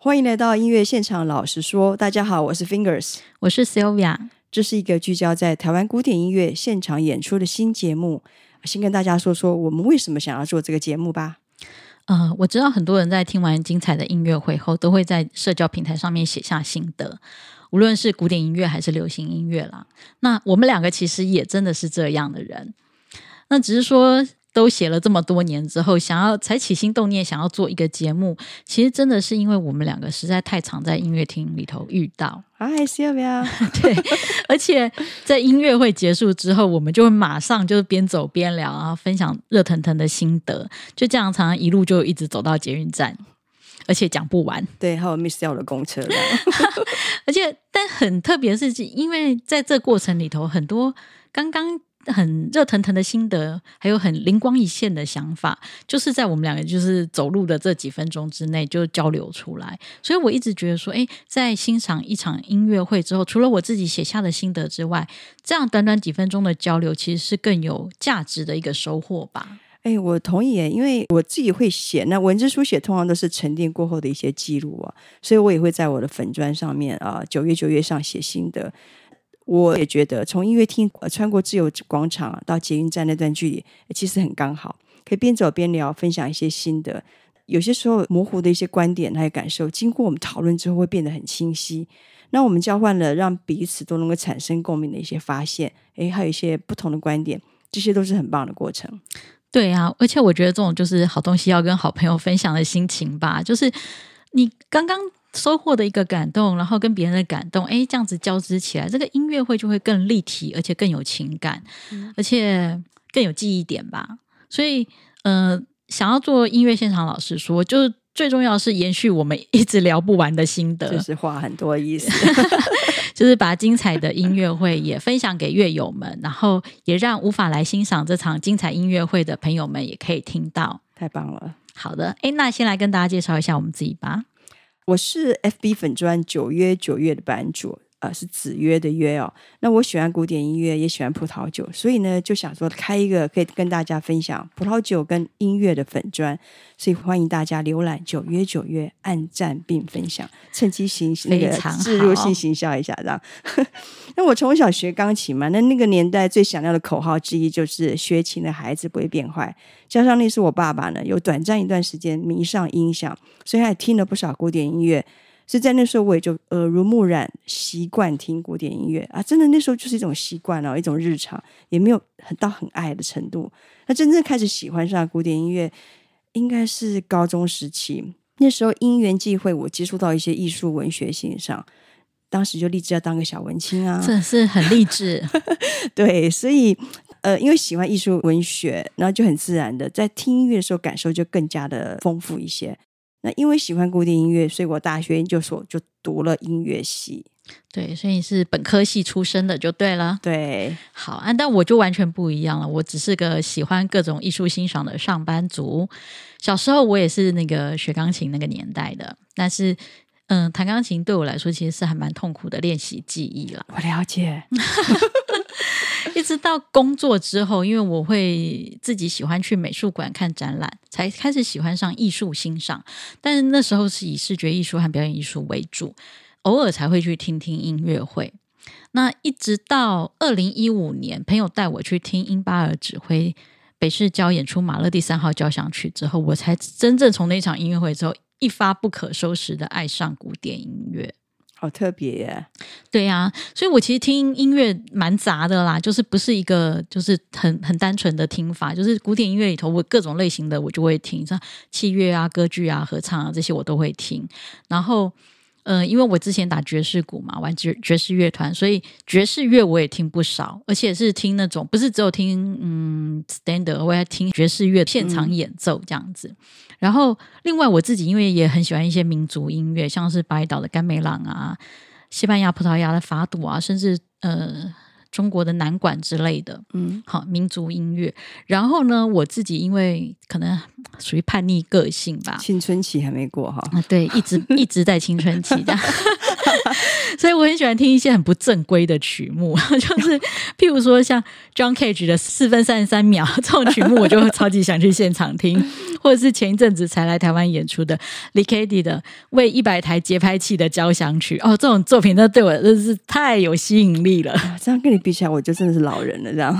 欢迎来到音乐现场，老实说，大家好，我是 Fingers，我是 Sylvia，这是一个聚焦在台湾古典音乐现场演出的新节目。先跟大家说说我们为什么想要做这个节目吧。呃，我知道很多人在听完精彩的音乐会后，都会在社交平台上面写下心得，无论是古典音乐还是流行音乐啦。那我们两个其实也真的是这样的人，那只是说。都写了这么多年之后，想要才起心动念想要做一个节目，其实真的是因为我们两个实在太常在音乐厅里头遇到。哎，是要不要？对，而且在音乐会结束之后，我们就会马上就是边走边聊，然后分享热腾腾的心得，就这样常常一路就一直走到捷运站，而且讲不完。对，还有 miss 掉的公车。而且，但很特别的是，因为在这过程里头，很多刚刚。很热腾腾的心得，还有很灵光一现的想法，就是在我们两个就是走路的这几分钟之内就交流出来。所以我一直觉得说，诶，在欣赏一场音乐会之后，除了我自己写下的心得之外，这样短短几分钟的交流，其实是更有价值的一个收获吧。诶，我同意，因为我自己会写，那文字书写通常都是沉淀过后的一些记录啊，所以我也会在我的粉砖上面啊，九月九月上写心得。我也觉得，从音乐厅穿过自由广场到捷运站那段距离，其实很刚好，可以边走边聊，分享一些心得。有些时候模糊的一些观点还有感受，经过我们讨论之后，会变得很清晰。那我们交换了，让彼此都能够产生共鸣的一些发现，诶，还有一些不同的观点，这些都是很棒的过程。对啊，而且我觉得这种就是好东西要跟好朋友分享的心情吧，就是你刚刚。收获的一个感动，然后跟别人的感动，哎，这样子交织起来，这个音乐会就会更立体，而且更有情感，嗯、而且更有记忆点吧。所以，呃，想要做音乐现场，老实说，就是最重要是延续我们一直聊不完的心得，就是话很多意思，就是把精彩的音乐会也分享给乐友们，然后也让无法来欣赏这场精彩音乐会的朋友们也可以听到。太棒了！好的，哎，那先来跟大家介绍一下我们自己吧。我是 FB 粉专九月九月的版主。呃，是子曰的曰哦。那我喜欢古典音乐，也喜欢葡萄酒，所以呢，就想说开一个可以跟大家分享葡萄酒跟音乐的粉砖，所以欢迎大家浏览九约九月，按赞并分享，趁机行那个植入性行销一下，这样。那我从小学钢琴嘛，那那个年代最响亮的口号之一就是“学琴的孩子不会变坏”。加上那是我爸爸呢，有短暂一段时间迷上音响，所以他也听了不少古典音乐。所以在那时候，我也就耳濡目染，习惯听古典音乐啊，真的那时候就是一种习惯哦，一种日常，也没有很到很爱的程度。那真正开始喜欢上古典音乐，应该是高中时期。那时候因缘际会，我接触到一些艺术文学欣赏，当时就立志要当个小文青啊，这是很励志。对，所以呃，因为喜欢艺术文学，然后就很自然的在听音乐的时候，感受就更加的丰富一些。那因为喜欢古典音乐，所以我大学研究所就读了音乐系。对，所以你是本科系出身的就对了。对，好啊，但我就完全不一样了。我只是个喜欢各种艺术欣赏的上班族。小时候我也是那个学钢琴那个年代的，但是嗯，弹钢琴对我来说其实是还蛮痛苦的练习记忆了。我了解。一直到工作之后，因为我会自己喜欢去美术馆看展览，才开始喜欢上艺术欣赏。但是那时候是以视觉艺术和表演艺术为主，偶尔才会去听听音乐会。那一直到二零一五年，朋友带我去听英巴尔指挥北市交演出马勒第三号交响曲之后，我才真正从那场音乐会之后一发不可收拾的爱上古典音乐。好特别耶！对呀、所以我其实听音乐蛮杂的啦，就是不是一个就是很很单纯的听法，就是古典音乐里头我各种类型的我就会听，像器乐啊、歌剧啊、合唱啊这些我都会听，然后。嗯、呃，因为我之前打爵士鼓嘛，玩爵爵士乐团，所以爵士乐我也听不少，而且是听那种不是只有听嗯 standard，我还听爵士乐现场演奏这样子。嗯、然后另外我自己因为也很喜欢一些民族音乐，像是巴厘岛的甘美朗啊，西班牙、葡萄牙的法度啊，甚至呃。中国的南管之类的，嗯，好，民族音乐。然后呢，我自己因为可能属于叛逆个性吧，青春期还没过哈，啊，对，一直 一直在青春期这样。所以我很喜欢听一些很不正规的曲目，就是譬如说像 John Cage 的四分三十三秒这种曲目，我就会超级想去现场听，或者是前一阵子才来台湾演出的 Licady 的为一百台节拍器的交响曲，哦，这种作品那对我真是太有吸引力了。这样跟你比起来，我就真的是老人了。这样，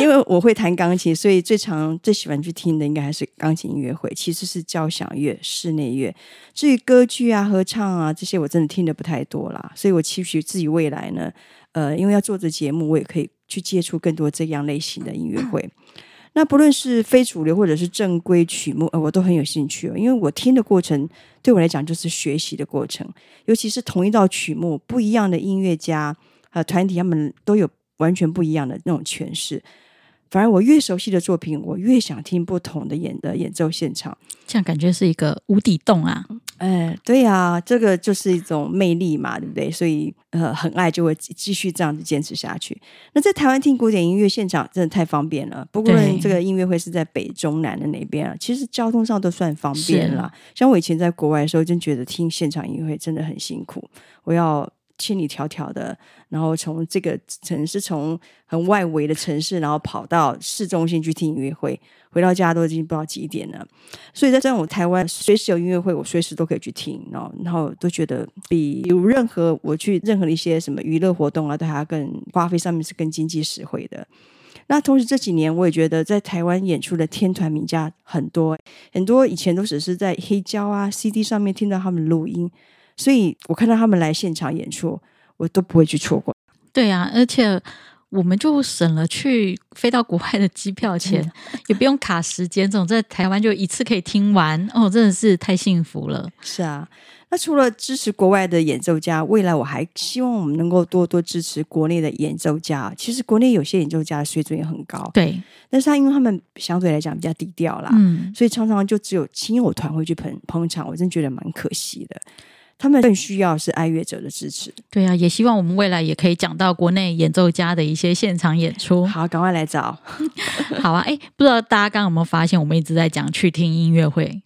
因为我会弹钢琴，所以最常最喜欢去听的应该还是钢琴音乐会，其实是交响乐、室内乐。至于歌剧啊、合唱啊这些，我真的听的不太多啦。所以我期许自己未来呢，呃，因为要做这节目，我也可以去接触更多这样类型的音乐会。那不论是非主流或者是正规曲目，呃，我都很有兴趣哦。因为我听的过程对我来讲就是学习的过程，尤其是同一道曲目，不一样的音乐家和团体，他们都有完全不一样的那种诠释。反而我越熟悉的作品，我越想听不同的演的演奏现场，这样感觉是一个无底洞啊！哎，对呀、啊，这个就是一种魅力嘛，对不对？所以呃，很爱就会继续这样子坚持下去。那在台湾听古典音乐现场真的太方便了，不过这个音乐会是在北中南的那边啊，其实交通上都算方便了。像我以前在国外的时候，真觉得听现场音乐会真的很辛苦，我要。千里迢迢的，然后从这个城市，从很外围的城市，然后跑到市中心去听音乐会，回到家都已经不知道几点了。所以在这种台湾，随时有音乐会，我随时都可以去听，然后然后都觉得比有任何我去任何的一些什么娱乐活动啊，都还要更花费上面是更经济实惠的。那同时这几年，我也觉得在台湾演出的天团名家很多，很多以前都只是在黑胶啊、CD 上面听到他们录音。所以我看到他们来现场演出，我都不会去错过。对啊，而且我们就省了去飞到国外的机票钱，嗯、也不用卡时间，这种在台湾就一次可以听完哦，真的是太幸福了。是啊，那除了支持国外的演奏家，未来我还希望我们能够多多支持国内的演奏家。其实国内有些演奏家的水准也很高，对，但是他因为他们相对来讲比较低调啦，嗯，所以常常就只有亲友团会去捧捧场，我真觉得蛮可惜的。他们更需要是爱乐者的支持。对啊，也希望我们未来也可以讲到国内演奏家的一些现场演出。好，赶快来找。好啊，哎，不知道大家刚刚有没有发现，我们一直在讲去听音乐会。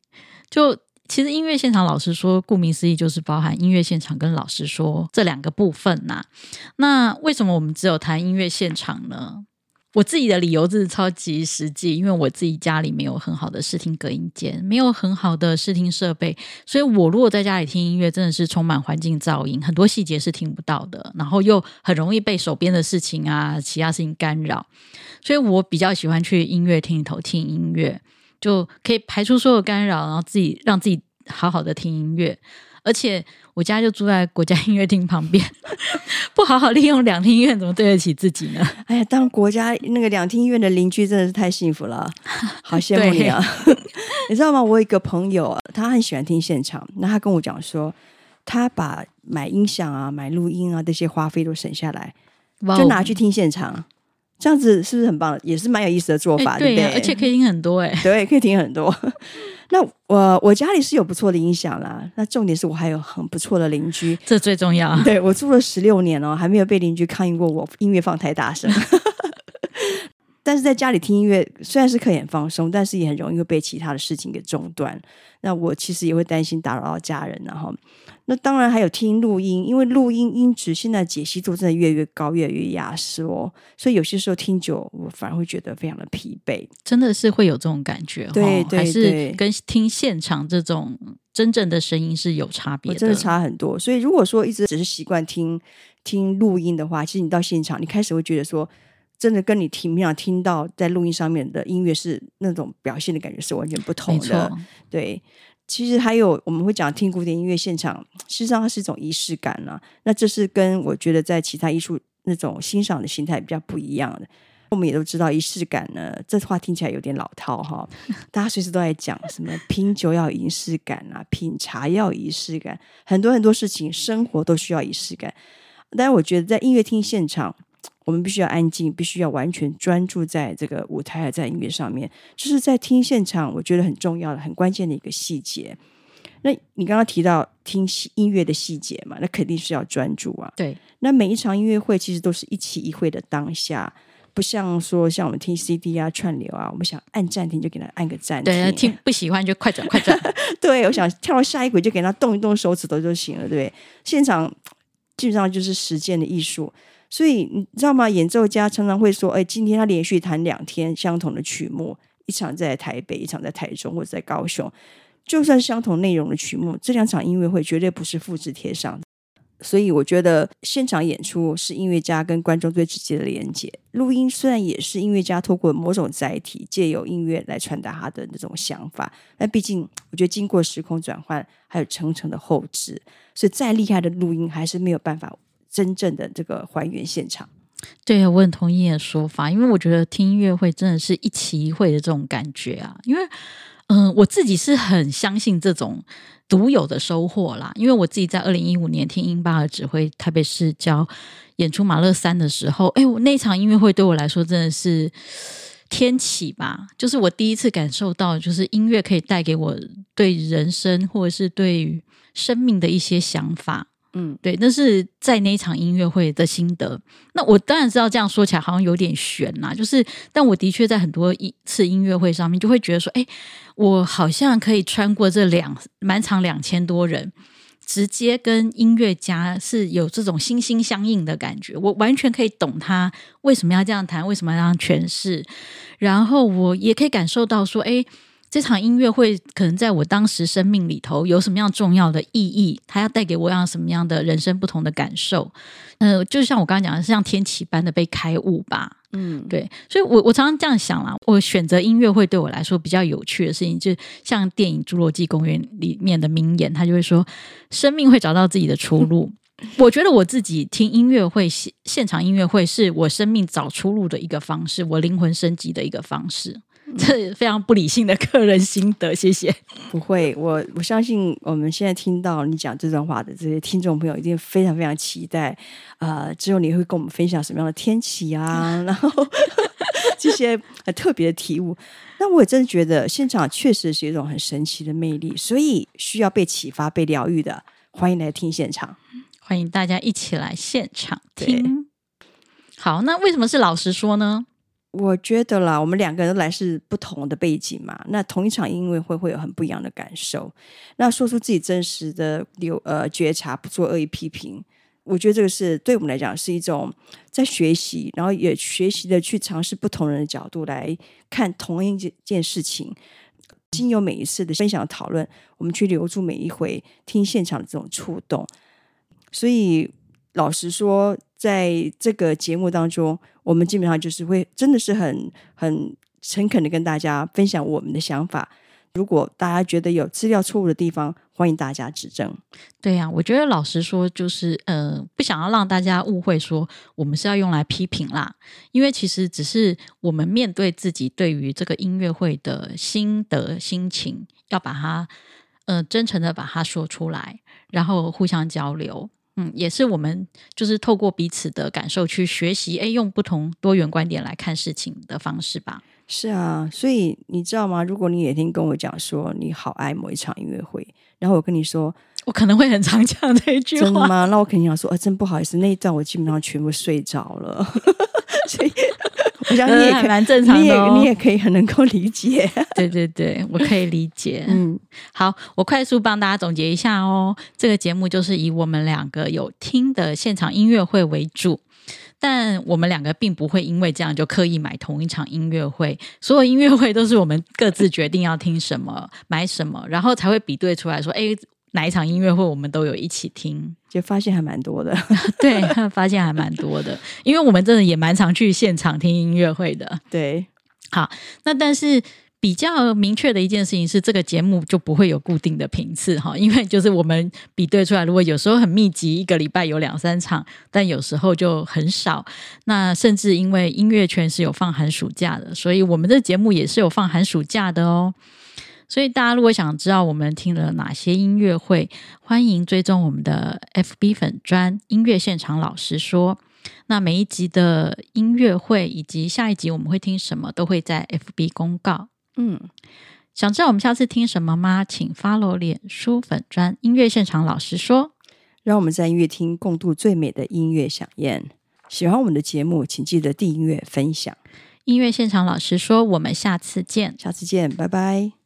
就其实音乐现场，老师说，顾名思义就是包含音乐现场跟老师说这两个部分呐、啊。那为什么我们只有谈音乐现场呢？我自己的理由就是超级实际，因为我自己家里没有很好的视听隔音间，没有很好的视听设备，所以我如果在家里听音乐，真的是充满环境噪音，很多细节是听不到的，然后又很容易被手边的事情啊、其他事情干扰，所以我比较喜欢去音乐厅里头听音乐，就可以排除所有干扰，然后自己让自己好好的听音乐。而且我家就住在国家音乐厅旁边，不好好利用两厅院，怎么对得起自己呢？哎呀，当国家那个两厅院的邻居真的是太幸福了，好羡慕你啊！你知道吗？我有一个朋友，他很喜欢听现场，那他跟我讲说，他把买音响啊、买录音啊这些花费都省下来，就拿去听现场，这样子是不是很棒？也是蛮有意思的做法，对不对？而且可以听很多，哎，对，可以听很多。那我我家里是有不错的音响啦，那重点是我还有很不错的邻居，这最重要。对，我住了十六年了，还没有被邻居抗议过我音乐放太大声。但是在家里听音乐虽然是可以很放松，但是也很容易会被其他的事情给中断。那我其实也会担心打扰到家人，然后那当然还有听录音，因为录音音质现在解析度真的越来越高，越来越压缩哦，所以有些时候听久，我反而会觉得非常的疲惫。真的是会有这种感觉，对，对，对，还是跟听现场这种真正的声音是有差别的，真的差很多。所以如果说一直只是习惯听听录音的话，其实你到现场，你开始会觉得说。真的跟你听平常听到在录音上面的音乐是那种表现的感觉是完全不同的。对，其实还有我们会讲听古典音乐现场，实际上它是一种仪式感啊。那这是跟我觉得在其他艺术那种欣赏的心态比较不一样的。我们也都知道仪式感呢，这话听起来有点老套哈。大家随时都在讲什么品酒要仪式感啊，品茶要仪式感，很多很多事情生活都需要仪式感。但是我觉得在音乐厅现场。我们必须要安静，必须要完全专注在这个舞台，在音乐上面。就是在听现场，我觉得很重要的、很关键的一个细节。那你刚刚提到听音乐的细节嘛？那肯定是要专注啊。对。那每一场音乐会其实都是一期一会的当下，不像说像我们听 CD 啊、串流啊，我们想按暂停就给他按个暂停。对，听不喜欢就快转快转。对，我想跳到下一轨就给他动一动手指头就行了，对。现场基本上就是实践的艺术，所以你知道吗？演奏家常常会说：“哎，今天他连续弹两天相同的曲目，一场在台北，一场在台中或者在高雄，就算相同内容的曲目，这两场音乐会绝对不是复制贴上。”所以我觉得现场演出是音乐家跟观众最直接的连接。录音虽然也是音乐家透过某种载体，借由音乐来传达他的那种想法，但毕竟我觉得经过时空转换，还有层层的后置，所以再厉害的录音还是没有办法真正的这个还原现场。对，我很同意你的说法，因为我觉得听音乐会真的是一期一会的这种感觉啊，因为嗯、我自己是很相信这种。独有的收获啦，因为我自己在二零一五年听英巴尔指挥台北市交演出马勒三的时候，哎，我那场音乐会对我来说真的是天启吧，就是我第一次感受到，就是音乐可以带给我对人生或者是对生命的一些想法。嗯，对，那是在那一场音乐会的心得。那我当然知道这样说起来好像有点悬啦，就是，但我的确在很多一次音乐会上面就会觉得说，哎，我好像可以穿过这两满场两千多人，直接跟音乐家是有这种心心相印的感觉。我完全可以懂他为什么要这样弹，为什么要这样诠释，然后我也可以感受到说，哎。这场音乐会可能在我当时生命里头有什么样重要的意义？它要带给我样什么样的人生不同的感受？嗯、呃，就像我刚刚讲的，是像天启般的被开悟吧。嗯，对，所以我我常常这样想啦。我选择音乐会对我来说比较有趣的事情，就像电影《侏罗纪公园》里面的名言，他就会说：“生命会找到自己的出路。”我觉得我自己听音乐会现现场音乐会是我生命找出路的一个方式，我灵魂升级的一个方式。这非常不理性的个人心得，谢谢。不会，我我相信我们现在听到你讲这段话的这些听众朋友，一定非常非常期待。呃，之后你会跟我们分享什么样的天气啊，然后这些很特别的体悟。那我也真的觉得现场确实是一种很神奇的魅力，所以需要被启发、被疗愈的，欢迎来听现场，欢迎大家一起来现场听。好，那为什么是老实说呢？我觉得啦，我们两个人都来自不同的背景嘛，那同一场音乐会会有很不一样的感受。那说出自己真实的有呃觉察，不做恶意批评，我觉得这个是对我们来讲是一种在学习，然后也学习的去尝试不同人的角度来看同一件事情。经由每一次的分享讨论，我们去留住每一回听现场的这种触动。所以老实说，在这个节目当中。我们基本上就是会，真的是很很诚恳的跟大家分享我们的想法。如果大家觉得有资料错误的地方，欢迎大家指正。对呀、我觉得老实说，就是呃，不想要让大家误会说我们是要用来批评啦。因为其实只是我们面对自己对于这个音乐会的心得心情，要把它呃真诚的把它说出来，然后互相交流。嗯，也是我们就是透过彼此的感受去学习，哎，用不同多元观点来看事情的方式吧。是啊，所以你知道吗？如果你哪天跟我讲说你好爱某一场音乐会，然后我跟你说，我可能会很常讲这一句话。真的吗？那我肯定想说，啊，真不好意思，那一段我基本上全部睡着了。所以。我想你也可以蛮正常的，你也你也可以很能够理解。对对对，我可以理解。嗯，好，我快速帮大家总结一下哦。这个节目就是以我们两个有听的现场音乐会为主，但我们两个并不会因为这样就刻意买同一场音乐会。所有音乐会都是我们各自决定要听什么、买什么，然后才会比对出来说，哎。哪一场音乐会我们都有一起听，就发现还蛮多的。对，发现还蛮多的，因为我们真的也蛮常去现场听音乐会的。对，好，那但是比较明确的一件事情是，这个节目就不会有固定的频次哈，因为就是我们比对出来，如果有时候很密集，一个礼拜有两三场，但有时候就很少。那甚至因为音乐圈是有放寒暑假的，所以我们的节目也是有放寒暑假的哦。所以大家如果想知道我们听了哪些音乐会，欢迎追踪我们的 FB 粉专音乐现场老师说。那每一集的音乐会以及下一集我们会听什么，都会在 FB 公告。嗯，想知道我们下次听什么吗？请 follow 脸书粉专音乐现场老师说。让我们在音乐厅共度最美的音乐饗宴。喜欢我们的节目，请记得订阅分享。音乐现场老师说，我们下次见，下次见，拜拜。